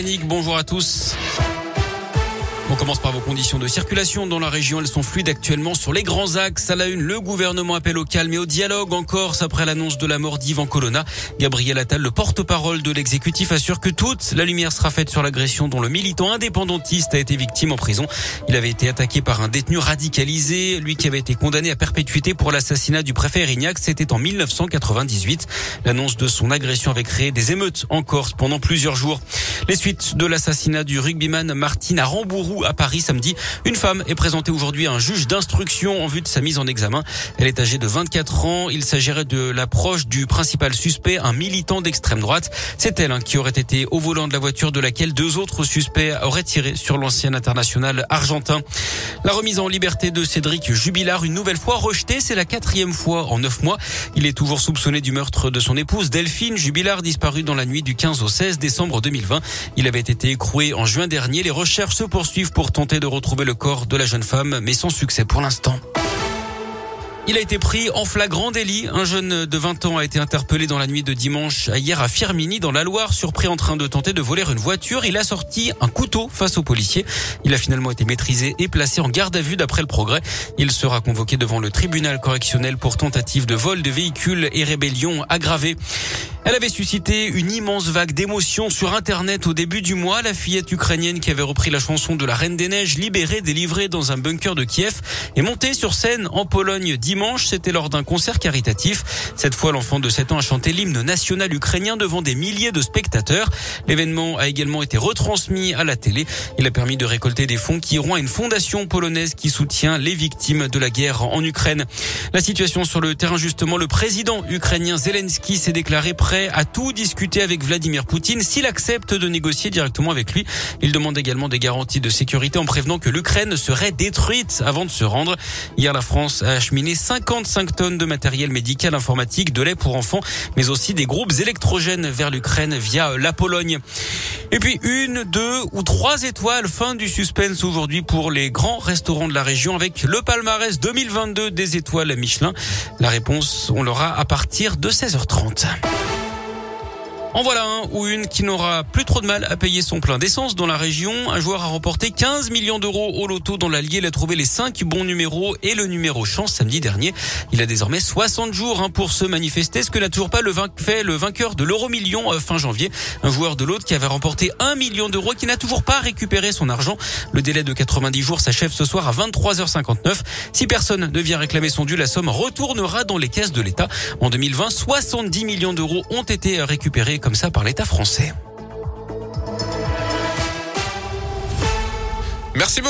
Bonjour à tous. On commence par vos conditions de circulation dans la région. Elles sont fluides actuellement sur les grands axes. À la une, le gouvernement appelle au calme et au dialogue en Corse après l'annonce de la mort d'Ivan Colonna. Gabriel Attal, le porte-parole de l'exécutif, assure que toute la lumière sera faite sur l'agression dont le militant indépendantiste a été victime en prison. Il avait été attaqué par un détenu radicalisé, lui qui avait été condamné à perpétuité pour l'assassinat du préfet Erignac. C'était en 1998. L'annonce de son agression avait créé des émeutes en Corse pendant plusieurs jours. Les suites de l'assassinat du rugbyman Martine à Rambourou à Paris samedi. Une femme est présentée aujourd'hui à un juge d'instruction en vue de sa mise en examen. Elle est âgée de 24 ans. Il s'agirait de l'approche du principal suspect, un militant d'extrême droite. C'est elle hein, qui aurait été au volant de la voiture de laquelle deux autres suspects auraient tiré sur l'ancien international argentin. La remise en liberté de Cédric Jubilard, une nouvelle fois rejetée. C'est la quatrième fois en neuf mois. Il est toujours soupçonné du meurtre de son épouse Delphine Jubilard, disparue dans la nuit du 15 au 16 décembre 2020. Il avait été écroué en juin dernier. Les recherches se poursuivent pour tenter de retrouver le corps de la jeune femme, mais sans succès pour l'instant. Il a été pris en flagrant délit. Un jeune de 20 ans a été interpellé dans la nuit de dimanche à hier à Firmini dans la Loire, surpris en train de tenter de voler une voiture. Il a sorti un couteau face aux policiers. Il a finalement été maîtrisé et placé en garde à vue d'après le progrès. Il sera convoqué devant le tribunal correctionnel pour tentative de vol de véhicules et rébellion aggravée. Elle avait suscité une immense vague d'émotions sur Internet au début du mois. La fillette ukrainienne qui avait repris la chanson de la Reine des Neiges, libérée, délivrée dans un bunker de Kiev, est montée sur scène en Pologne dimanche. C'était lors d'un concert caritatif. Cette fois, l'enfant de 7 ans a chanté l'hymne national ukrainien devant des milliers de spectateurs. L'événement a également été retransmis à la télé. Il a permis de récolter des fonds qui iront à une fondation polonaise qui soutient les victimes de la guerre en Ukraine. La situation sur le terrain, justement, le président ukrainien Zelensky s'est déclaré prêt à tout discuter avec Vladimir Poutine s'il accepte de négocier directement avec lui. Il demande également des garanties de sécurité en prévenant que l'Ukraine serait détruite avant de se rendre. Hier, la France a acheminé 55 tonnes de matériel médical informatique, de lait pour enfants, mais aussi des groupes électrogènes vers l'Ukraine via la Pologne. Et puis une, deux ou trois étoiles. Fin du suspense aujourd'hui pour les grands restaurants de la région avec le palmarès 2022 des étoiles Michelin. La réponse, on l'aura à partir de 16h30. En voilà un ou une qui n'aura plus trop de mal à payer son plein d'essence dans la région. Un joueur a remporté 15 millions d'euros au loto dans l'Allier. Il a trouvé les 5 bons numéros et le numéro chance samedi dernier. Il a désormais 60 jours hein, pour se manifester, ce que n'a toujours pas le fait le vainqueur de l'euro million euh, fin janvier. Un joueur de l'autre qui avait remporté 1 million d'euros qui n'a toujours pas récupéré son argent. Le délai de 90 jours s'achève ce soir à 23h59. Si personne ne vient réclamer son dû, la somme retournera dans les caisses de l'État. En 2020, 70 millions d'euros ont été récupérés comme ça par l'État français. Merci beaucoup.